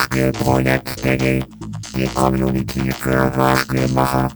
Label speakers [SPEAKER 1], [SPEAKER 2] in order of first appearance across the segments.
[SPEAKER 1] Hörspielprojekt Daddy, die Community für Hörspielmacher.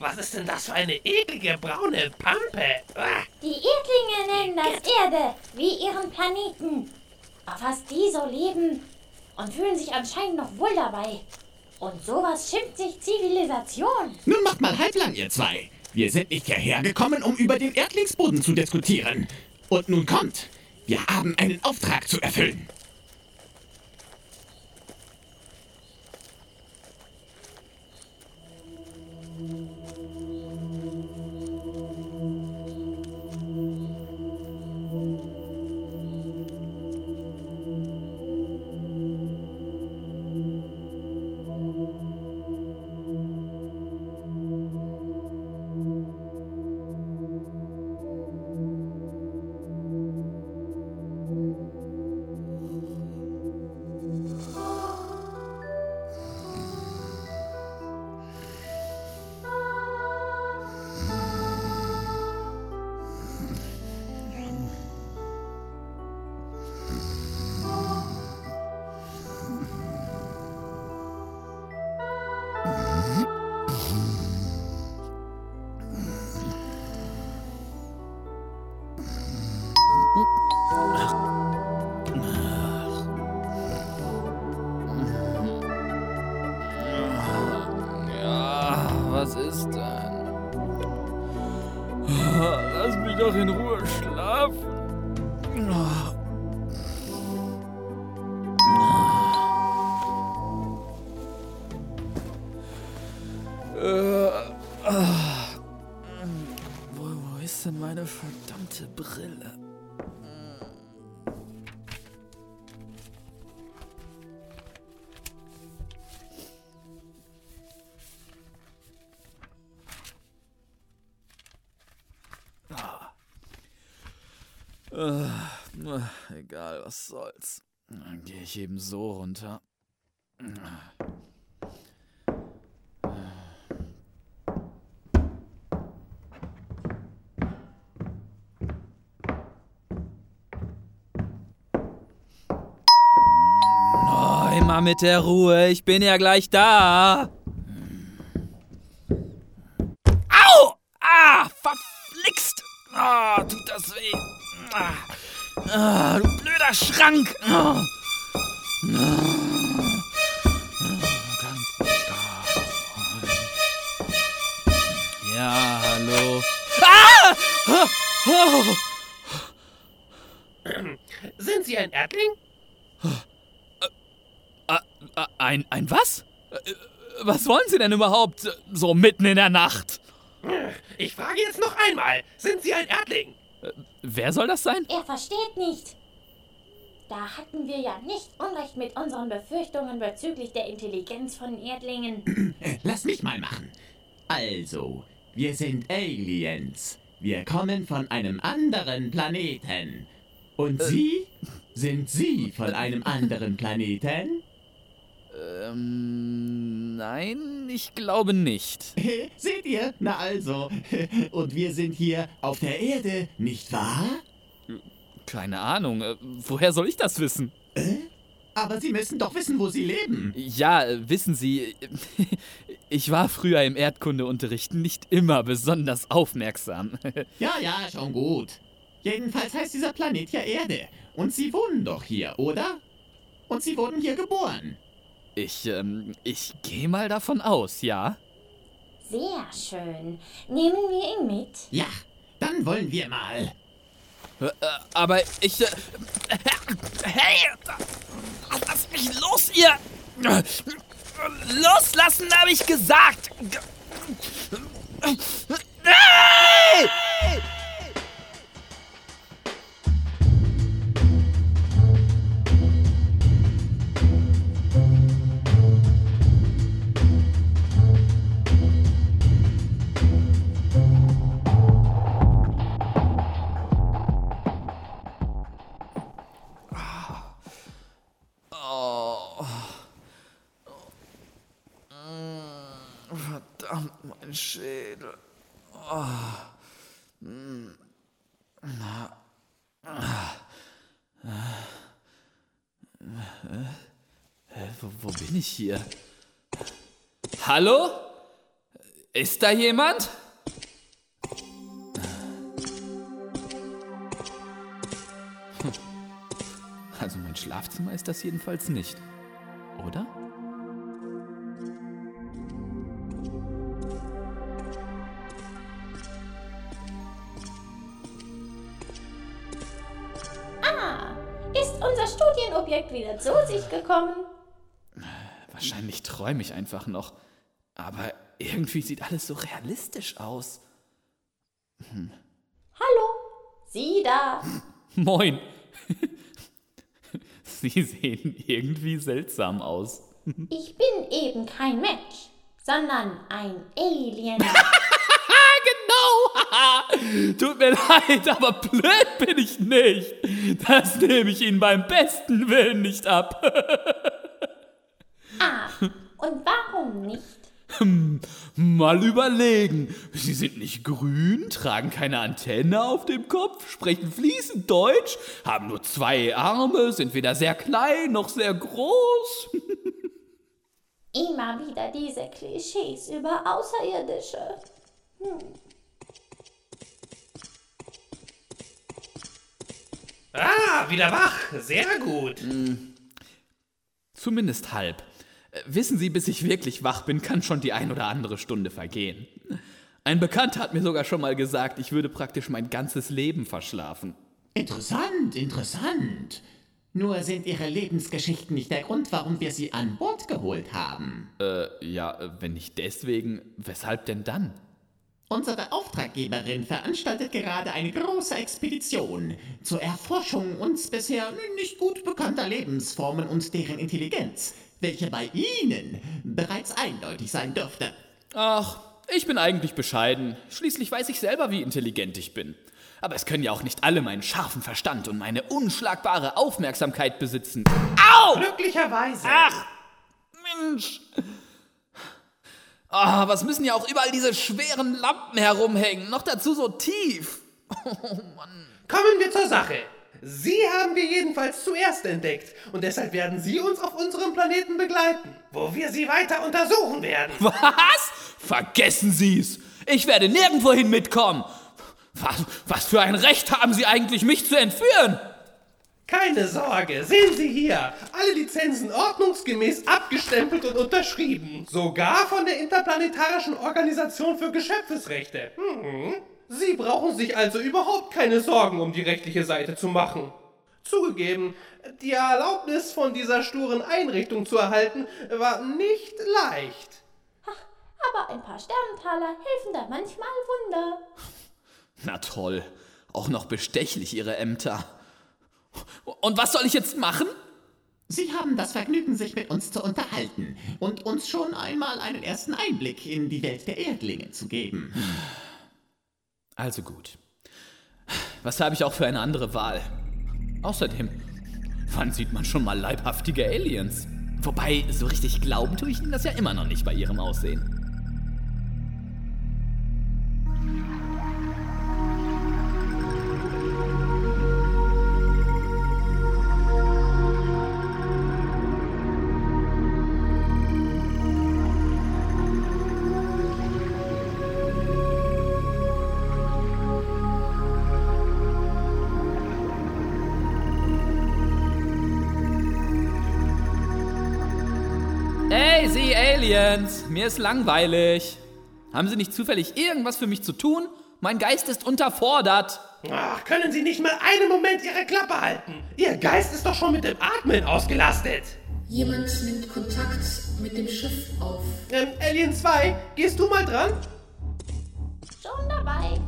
[SPEAKER 2] Was ist denn das für eine eklige braune Pampe? Uah,
[SPEAKER 3] Die Erdlinge nennen das Erde, wie ihren Planeten. Auf was die so leben und fühlen sich anscheinend noch wohl dabei. Und sowas schimpft sich Zivilisation.
[SPEAKER 4] Nun macht mal halblang, ihr zwei. Wir sind nicht hierher gekommen, um über den Erdlingsboden zu diskutieren. Und nun kommt. Wir haben einen Auftrag zu erfüllen.
[SPEAKER 5] Verdammte Brille? Äh, egal, was soll's. Dann gehe ich eben so runter. Mit der Ruhe, ich bin ja gleich da. Au! Ah, verflixt! Ah, tut das weh. Ah, ah du blöder Schrank! Ah. Ja, hallo. Ah! Ah! Oh!
[SPEAKER 2] sind Sie ein Erdling?
[SPEAKER 5] Ah, ah, Ein, ein was? Äh, Was wollen Sie denn überhaupt äh, so mitten in der Nacht?
[SPEAKER 2] Ich frage jetzt noch einmal, sind Sie ein Erdling?
[SPEAKER 5] Wer soll das sein?
[SPEAKER 3] Er versteht nicht. Da hatten wir ja nicht Unrecht mit unseren Befürchtungen bezüglich der Intelligenz von Erdlingen.
[SPEAKER 4] Äh, Lass mich mal machen. Also, wir sind Aliens. Wir kommen von einem anderen Planeten. Und Sie? Sind Sie von einem anderen Planeten?
[SPEAKER 5] Ähm, nein, ich glaube nicht.
[SPEAKER 4] Seht ihr? Na also. Und wir sind hier auf der Erde, nicht wahr?
[SPEAKER 5] Keine Ahnung. Äh, woher soll ich das wissen?
[SPEAKER 4] Aber Sie müssen doch wissen, wo Sie leben.
[SPEAKER 5] Ja, äh, wissen Sie, ich war früher im Erdkundeunterricht nicht immer besonders aufmerksam.
[SPEAKER 4] Ja, ja, schon gut. Jedenfalls heißt dieser Planet ja Erde. Und Sie wohnen doch hier, oder? Und Sie wurden hier geboren.
[SPEAKER 5] Ich, ähm, ich gehe mal davon aus, ja?
[SPEAKER 3] Sehr schön. Nehmen wir ihn mit.
[SPEAKER 4] Ja, dann wollen wir mal.
[SPEAKER 5] Äh, äh, aber ich. Äh, hey! Lass mich los, ihr! Loslassen, habe ich gesagt! Hey! Bin ich hier? Hallo? Ist da jemand? Also mein Schlafzimmer ist das jedenfalls nicht. Oder?
[SPEAKER 3] Ah, ist unser Studienobjekt wieder zu sich gekommen?
[SPEAKER 5] Wahrscheinlich träume ich einfach noch. Aber irgendwie sieht alles so realistisch aus.
[SPEAKER 3] Hallo? Sie da?
[SPEAKER 5] Moin. Sie sehen irgendwie seltsam aus.
[SPEAKER 3] Ich bin eben kein Mensch, sondern ein Alien.
[SPEAKER 5] Genau! Tut mir leid, aber blöd bin ich nicht. Das nehme ich Ihnen beim besten Willen nicht ab.
[SPEAKER 3] Ah, und warum nicht?
[SPEAKER 5] Mal überlegen. Sie sind nicht grün, tragen keine Antenne auf dem Kopf, sprechen fließend Deutsch, haben nur zwei Arme, sind weder sehr klein noch sehr groß.
[SPEAKER 3] Immer wieder diese Klischees über Außerirdische.
[SPEAKER 2] Ah, wieder wach. Sehr gut.
[SPEAKER 5] Zumindest halb. Wissen Sie, bis ich wirklich wach bin, kann schon die ein oder andere Stunde vergehen. Ein Bekannter hat mir sogar schon mal gesagt, ich würde praktisch mein ganzes Leben verschlafen.
[SPEAKER 4] Interessant, interessant. Nur sind Ihre Lebensgeschichten nicht der Grund, warum wir Sie an Bord geholt haben.
[SPEAKER 5] Äh, ja, wenn nicht deswegen, weshalb denn dann?
[SPEAKER 4] Unsere Auftraggeberin veranstaltet gerade eine große Expedition zur Erforschung uns bisher nicht gut bekannter Lebensformen und deren Intelligenz, welche bei Ihnen bereits eindeutig sein dürfte.
[SPEAKER 5] Ach, ich bin eigentlich bescheiden. Schließlich weiß ich selber, wie intelligent ich bin. Aber es können ja auch nicht alle meinen scharfen Verstand und meine unschlagbare Aufmerksamkeit besitzen. Au!
[SPEAKER 2] Glücklicherweise.
[SPEAKER 5] Ach, Mensch. Ah, was müssen ja auch überall diese schweren Lampen herumhängen? Noch dazu so tief.
[SPEAKER 2] Kommen wir zur Sache. Sie haben wir jedenfalls zuerst entdeckt und deshalb werden Sie uns auf unserem Planeten begleiten, wo wir Sie weiter untersuchen werden.
[SPEAKER 5] Was? Vergessen Sie's! Ich werde nirgendwohin mitkommen! Was, was für ein Recht haben Sie eigentlich, mich zu entführen?
[SPEAKER 2] Keine Sorge, sehen Sie hier. Alle Lizenzen ordnungsgemäß abgestempelt und unterschrieben. Sogar von der Interplanetarischen Organisation für Geschöpfesrechte. Mhm. Sie brauchen sich also überhaupt keine Sorgen um die rechtliche Seite zu machen. Zugegeben, die Erlaubnis von dieser sturen Einrichtung zu erhalten, war nicht leicht.
[SPEAKER 3] Aber ein paar Sternentaler helfen da manchmal Wunder.
[SPEAKER 5] Na toll, auch noch bestechlich Ihre Ämter. Und was soll ich jetzt machen?
[SPEAKER 4] Sie haben das Vergnügen, sich mit uns zu unterhalten und uns schon einmal einen ersten Einblick in die Welt der Erdlinge zu geben.
[SPEAKER 5] Also gut. Was habe ich auch für eine andere Wahl? Außerdem, wann sieht man schon mal leibhaftige Aliens? Wobei, so richtig glauben tue ich Ihnen das ja immer noch nicht bei Ihrem Aussehen. Aliens! Mir ist langweilig. Haben Sie nicht zufällig irgendwas für mich zu tun? Mein Geist ist unterfordert.
[SPEAKER 2] Ach, können Sie nicht mal einen Moment Ihre Klappe halten? Ihr Geist ist doch schon mit dem Atmen ausgelastet.
[SPEAKER 6] Jemand nimmt Kontakt mit dem Schiff auf.
[SPEAKER 2] Ähm, Alien 2, gehst du mal dran?
[SPEAKER 3] Schon dabei.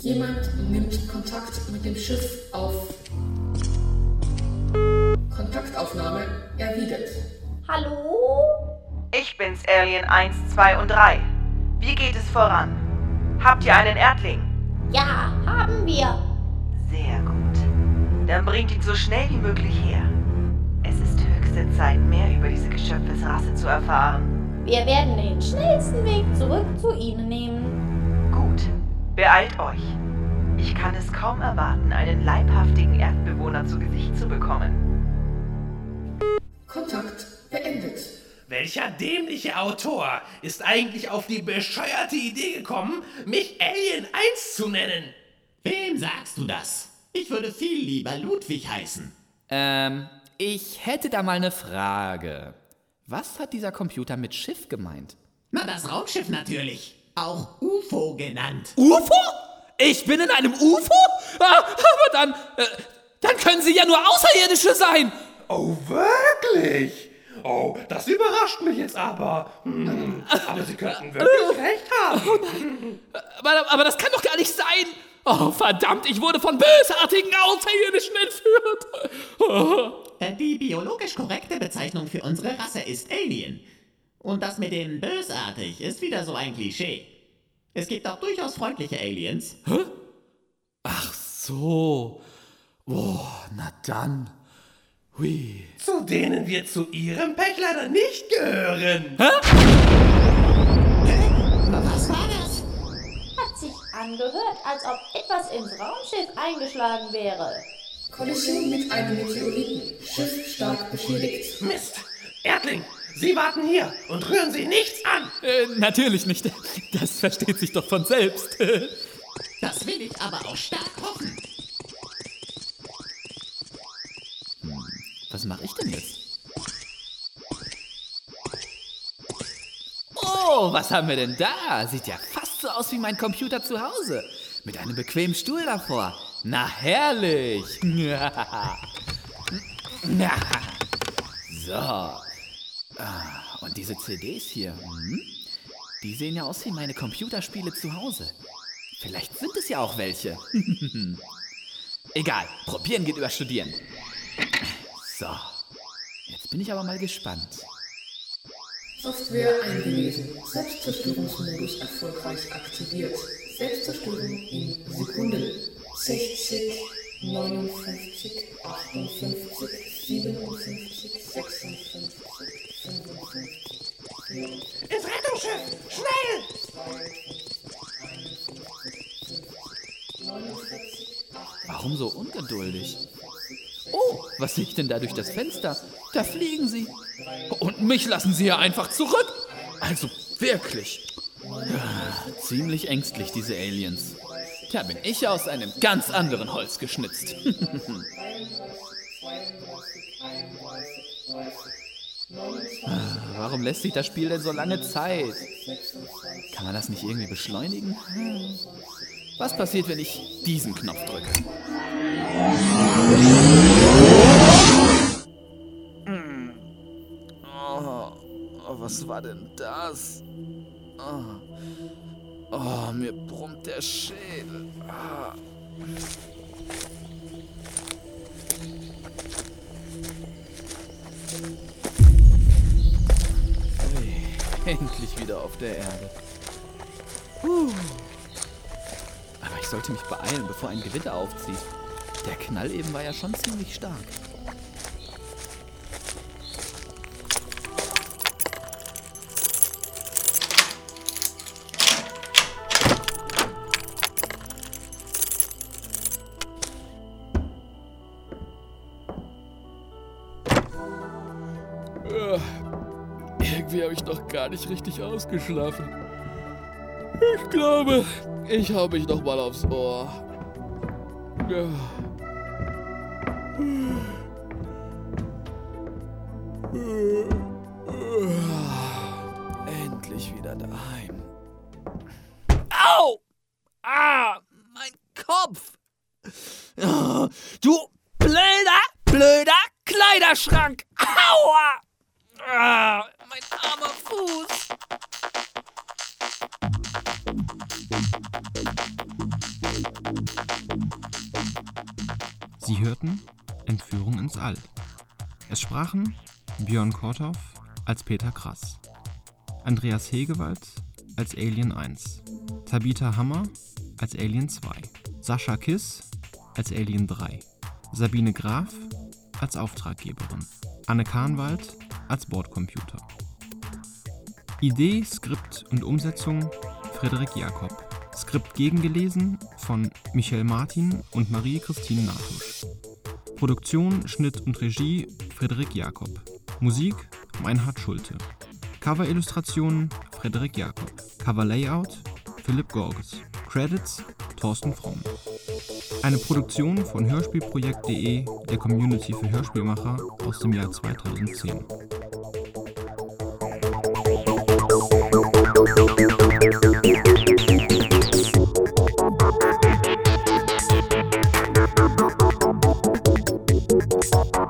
[SPEAKER 6] Jemand nimmt Kontakt mit dem Schiff auf. Kontaktaufnahme erwidert.
[SPEAKER 3] Hallo?
[SPEAKER 7] Bin's, Alien 1, 2 und 3. Wie geht es voran? Habt ihr einen Erdling?
[SPEAKER 3] Ja, haben wir.
[SPEAKER 7] Sehr gut. Dann bringt ihn so schnell wie möglich her. Es ist höchste Zeit, mehr über diese Geschöpfesrasse zu erfahren.
[SPEAKER 3] Wir werden den schnellsten Weg zurück zu Ihnen nehmen.
[SPEAKER 7] Gut, beeilt euch. Ich kann es kaum erwarten, einen leibhaftigen Erdbewohner zu Gesicht zu bekommen.
[SPEAKER 6] Kontakt beendet.
[SPEAKER 2] Welcher dämliche Autor ist eigentlich auf die bescheuerte Idee gekommen, mich Alien 1 zu nennen?
[SPEAKER 4] Wem sagst du das? Ich würde viel lieber Ludwig heißen.
[SPEAKER 5] Ähm, ich hätte da mal eine Frage. Was hat dieser Computer mit Schiff gemeint?
[SPEAKER 4] Na, das Raumschiff natürlich. Auch UFO genannt.
[SPEAKER 5] UFO? Ich bin in einem UFO? Ah, aber dann, äh, dann können Sie ja nur Außerirdische sein.
[SPEAKER 2] Oh, wirklich? Oh, das überrascht mich jetzt aber. Hm, aber Sie könnten wirklich recht haben.
[SPEAKER 5] Aber, aber das kann doch gar nicht sein. Oh, verdammt, ich wurde von bösartigen Außerirdischen entführt. Oh.
[SPEAKER 4] Äh, Die biologisch korrekte Bezeichnung für unsere Rasse ist Alien. Und das mit dem bösartig ist wieder so ein Klischee. Es gibt auch durchaus freundliche Aliens.
[SPEAKER 5] Ach so. Oh, na dann. Hui.
[SPEAKER 2] Zu denen wir zu Ihrem Pech leider nicht gehören.
[SPEAKER 4] Was war das?
[SPEAKER 3] Hat sich angehört, als ob etwas ins Raumschiff eingeschlagen wäre.
[SPEAKER 6] Kollision mit einem Meteoriten. Schiff stark beschädigt.
[SPEAKER 2] Mist. Erdling, Sie warten hier und rühren Sie nichts an.
[SPEAKER 5] Äh, natürlich nicht. Das versteht sich doch von selbst.
[SPEAKER 4] Das will ich aber auch stark hoffen.
[SPEAKER 5] Was mache ich denn jetzt? Oh, was haben wir denn da? Sieht ja fast so aus wie mein Computer zu Hause. Mit einem bequemen Stuhl davor. Na herrlich. So. Ah, Und diese CDs hier, hm? die sehen ja aus wie meine Computerspiele zu Hause. Vielleicht sind es ja auch welche. Egal, probieren geht über studieren. So, jetzt bin ich aber mal gespannt.
[SPEAKER 6] Software eingelesen. Selbstzerstörungsmodus erfolgreich aktiviert. Selbstzerstörung in Sekunden. 60, 59, 58, 57, 56, 55, 54,
[SPEAKER 2] Ins Rettungsschiff! Schnell!
[SPEAKER 6] 49,
[SPEAKER 5] Warum so ungeduldig? Oh, was sehe ich denn da durch das Fenster? Da fliegen sie. Und mich lassen sie ja einfach zurück. Also wirklich. Ja, ziemlich ängstlich, diese Aliens. Da bin ich aus einem ganz anderen Holz geschnitzt. Ah, Warum lässt sich das Spiel denn so lange Zeit? Kann man das nicht irgendwie beschleunigen? Was passiert, wenn ich diesen Knopf drücke? Was war denn das? Oh, oh mir brummt der Schädel. Ah. Ui, endlich wieder auf der Erde. Puh. Aber ich sollte mich beeilen, bevor ein Gewitter aufzieht. Der Knall eben war ja schon ziemlich stark. Gar nicht richtig ausgeschlafen. Ich glaube, ich hau mich noch mal aufs Ohr. Ja. Endlich wieder daheim. Au! Ah, mein Kopf! Du blöder, blöder Kleiderschrank! Aua! Ah, mein armer Fuß!
[SPEAKER 8] Sie hörten Entführung ins All. Es sprachen Björn Korthoff als Peter Krass, Andreas Hegewald als Alien 1, Tabitha Hammer als Alien 2, Sascha Kiss als Alien 3, Sabine Graf als Auftraggeberin, Anne Kahnwald als Bordcomputer. Idee, Skript und Umsetzung Frederik Jakob. Skript gegengelesen von Michel Martin und Marie-Christine Natusch. Produktion, Schnitt und Regie Frederik Jakob. Musik Meinhard Schulte. Cover-Illustrationen Frederik Jakob. Cover-Layout Philipp Gorges. Credits Thorsten Fromm. Eine Produktion von Hörspielprojekt.de, der Community für Hörspielmacher aus dem Jahr 2010. Thank